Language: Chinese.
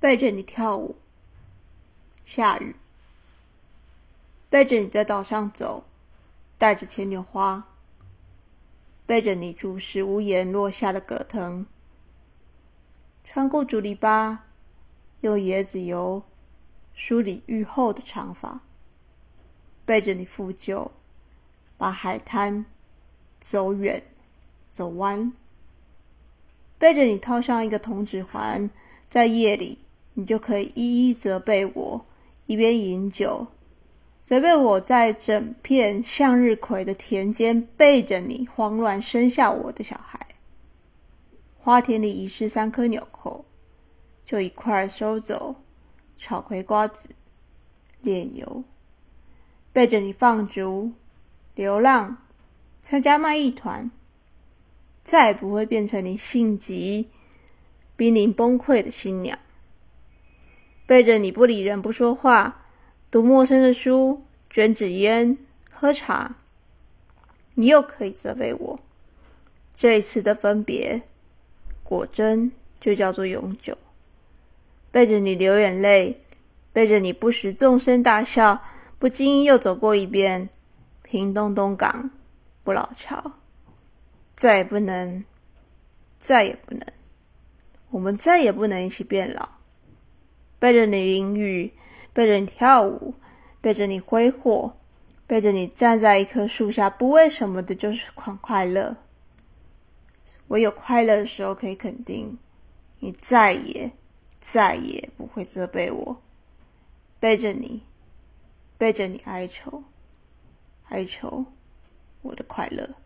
背着你跳舞，下雨；背着你在岛上走，带着牵牛花；背着你注视屋檐落下的葛藤，穿过竹篱笆，用椰子油梳理愈后的长发；背着你复旧，把海滩走远走弯；背着你套上一个铜指环，在夜里。你就可以一一责备我，一边饮酒，责备我在整片向日葵的田间背着你慌乱生下我的小孩。花田里遗失三颗纽扣，就一块收走，炒葵瓜子，炼油，背着你放逐、流浪，参加卖艺团，再也不会变成你性急、濒临崩溃的新娘。背着你不理人、不说话，读陌生的书，卷纸烟，喝茶，你又可以责备我。这一次的分别，果真就叫做永久。背着你流眼泪，背着你不时纵声大笑，不经意又走过一遍屏东东港不老桥，再也不能，再也不能，我们再也不能一起变老。背着你淋雨，背着你跳舞，背着你挥霍，背着你站在一棵树下，不为什么的，就是快快乐。唯有快乐的时候，可以肯定，你再也再也不会责备我。背着你，背着你哀愁，哀愁我的快乐。